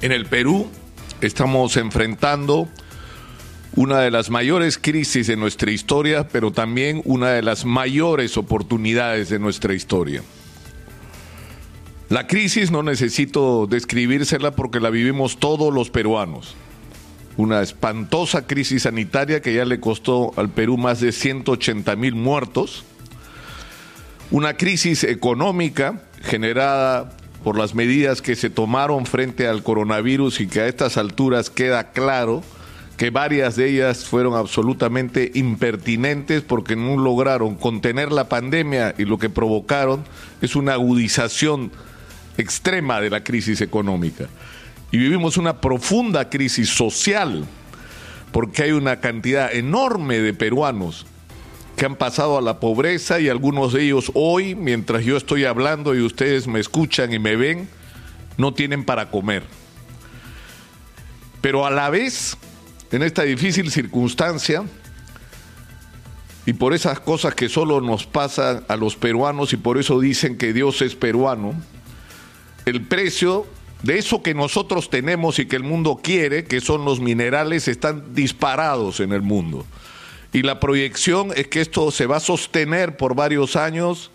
En el Perú estamos enfrentando una de las mayores crisis de nuestra historia, pero también una de las mayores oportunidades de nuestra historia. La crisis no necesito describírsela porque la vivimos todos los peruanos. Una espantosa crisis sanitaria que ya le costó al Perú más de 180 mil muertos. Una crisis económica generada por las medidas que se tomaron frente al coronavirus y que a estas alturas queda claro que varias de ellas fueron absolutamente impertinentes porque no lograron contener la pandemia y lo que provocaron es una agudización extrema de la crisis económica. Y vivimos una profunda crisis social porque hay una cantidad enorme de peruanos que han pasado a la pobreza y algunos de ellos hoy, mientras yo estoy hablando y ustedes me escuchan y me ven, no tienen para comer. Pero a la vez, en esta difícil circunstancia, y por esas cosas que solo nos pasan a los peruanos y por eso dicen que Dios es peruano, el precio de eso que nosotros tenemos y que el mundo quiere, que son los minerales, están disparados en el mundo y la proyección es que esto se va a sostener por varios años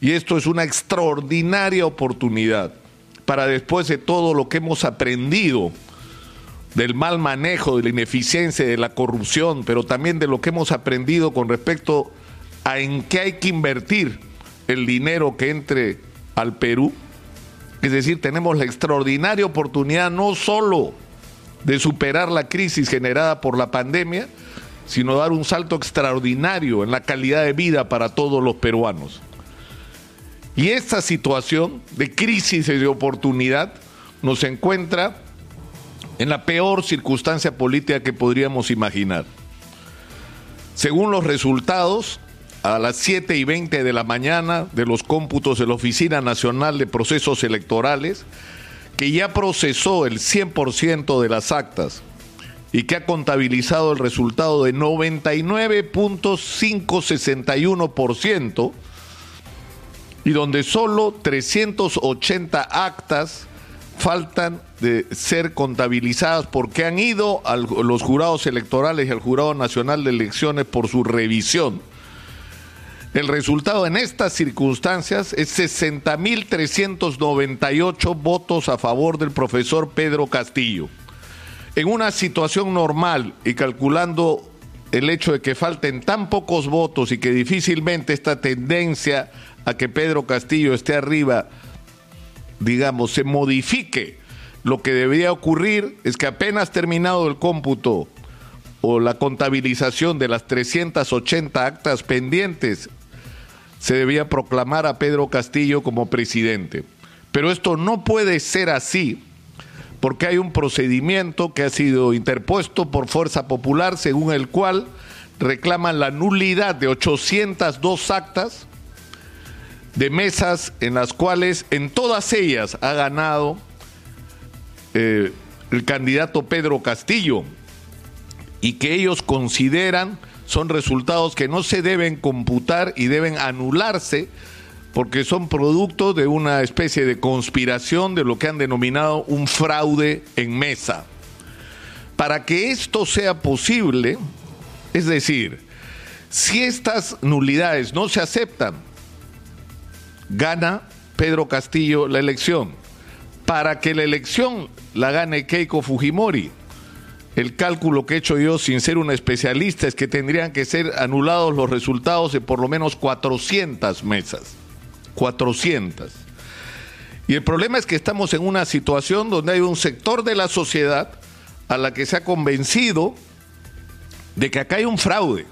y esto es una extraordinaria oportunidad para después de todo lo que hemos aprendido del mal manejo, de la ineficiencia, de la corrupción, pero también de lo que hemos aprendido con respecto a en qué hay que invertir el dinero que entre al Perú. Es decir, tenemos la extraordinaria oportunidad no solo de superar la crisis generada por la pandemia, sino dar un salto extraordinario en la calidad de vida para todos los peruanos. Y esta situación de crisis y de oportunidad nos encuentra en la peor circunstancia política que podríamos imaginar. Según los resultados, a las 7 y 20 de la mañana de los cómputos de la Oficina Nacional de Procesos Electorales, que ya procesó el 100% de las actas y que ha contabilizado el resultado de 99.561% y donde solo 380 actas faltan de ser contabilizadas porque han ido a los jurados electorales y al Jurado Nacional de Elecciones por su revisión. El resultado en estas circunstancias es 60.398 votos a favor del profesor Pedro Castillo en una situación normal y calculando el hecho de que falten tan pocos votos y que difícilmente esta tendencia a que Pedro Castillo esté arriba, digamos, se modifique, lo que debería ocurrir es que apenas terminado el cómputo o la contabilización de las 380 actas pendientes, se debía proclamar a Pedro Castillo como presidente. Pero esto no puede ser así porque hay un procedimiento que ha sido interpuesto por Fuerza Popular según el cual reclaman la nulidad de 802 actas de mesas en las cuales en todas ellas ha ganado eh, el candidato Pedro Castillo y que ellos consideran son resultados que no se deben computar y deben anularse porque son producto de una especie de conspiración de lo que han denominado un fraude en mesa. Para que esto sea posible, es decir, si estas nulidades no se aceptan, gana Pedro Castillo la elección. Para que la elección la gane Keiko Fujimori, el cálculo que he hecho yo sin ser un especialista es que tendrían que ser anulados los resultados de por lo menos 400 mesas. 400. Y el problema es que estamos en una situación donde hay un sector de la sociedad a la que se ha convencido de que acá hay un fraude,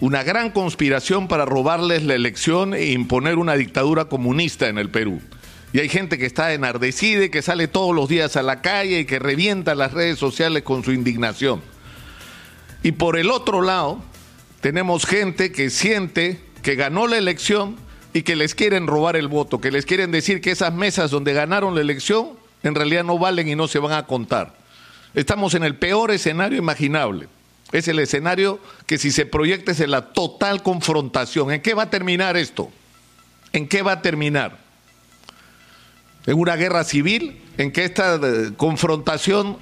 una gran conspiración para robarles la elección e imponer una dictadura comunista en el Perú. Y hay gente que está enardecida y que sale todos los días a la calle y que revienta las redes sociales con su indignación. Y por el otro lado, tenemos gente que siente que ganó la elección y que les quieren robar el voto, que les quieren decir que esas mesas donde ganaron la elección en realidad no valen y no se van a contar. Estamos en el peor escenario imaginable. Es el escenario que si se proyecta es en la total confrontación. ¿En qué va a terminar esto? ¿En qué va a terminar? ¿En una guerra civil? en que esta eh, confrontación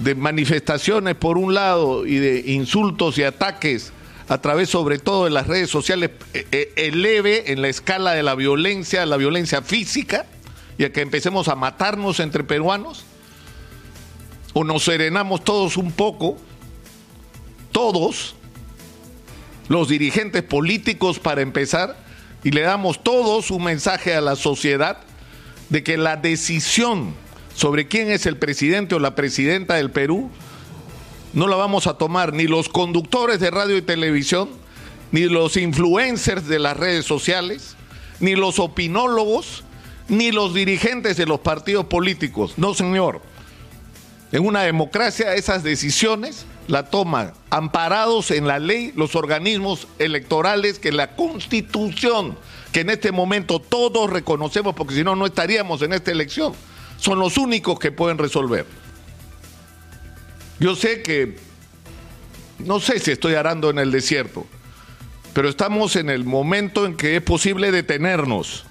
de manifestaciones por un lado y de insultos y ataques a través sobre todo de las redes sociales eh, eh, eleve en la escala de la violencia, la violencia física, y a que empecemos a matarnos entre peruanos? ¿O nos serenamos todos un poco, todos, los dirigentes políticos para empezar, y le damos todos un mensaje a la sociedad de que la decisión sobre quién es el presidente o la presidenta del Perú no la vamos a tomar ni los conductores de radio y televisión, ni los influencers de las redes sociales, ni los opinólogos, ni los dirigentes de los partidos políticos. No, señor. En una democracia esas decisiones la toman amparados en la ley los organismos electorales que la constitución, que en este momento todos reconocemos, porque si no, no estaríamos en esta elección, son los únicos que pueden resolver. Yo sé que, no sé si estoy arando en el desierto, pero estamos en el momento en que es posible detenernos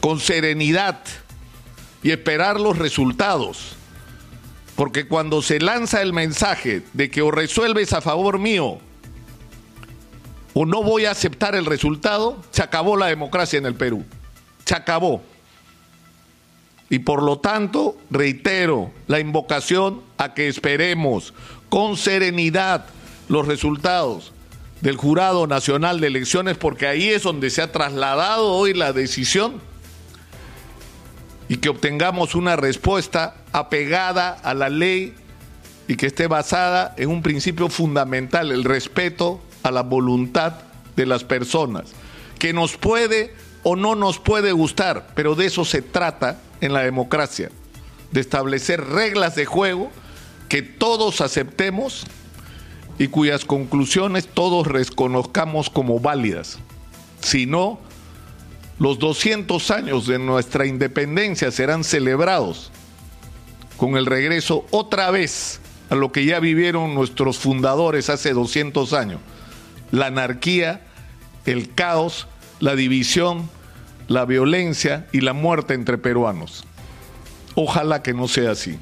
con serenidad y esperar los resultados. Porque cuando se lanza el mensaje de que o resuelves a favor mío o no voy a aceptar el resultado, se acabó la democracia en el Perú. Se acabó. Y por lo tanto, reitero la invocación a que esperemos con serenidad los resultados del Jurado Nacional de Elecciones, porque ahí es donde se ha trasladado hoy la decisión y que obtengamos una respuesta apegada a la ley y que esté basada en un principio fundamental, el respeto a la voluntad de las personas, que nos puede o no nos puede gustar, pero de eso se trata en la democracia, de establecer reglas de juego que todos aceptemos y cuyas conclusiones todos reconozcamos como válidas. Si no, los 200 años de nuestra independencia serán celebrados con el regreso otra vez a lo que ya vivieron nuestros fundadores hace 200 años, la anarquía, el caos, la división, la violencia y la muerte entre peruanos. Ojalá que no sea así.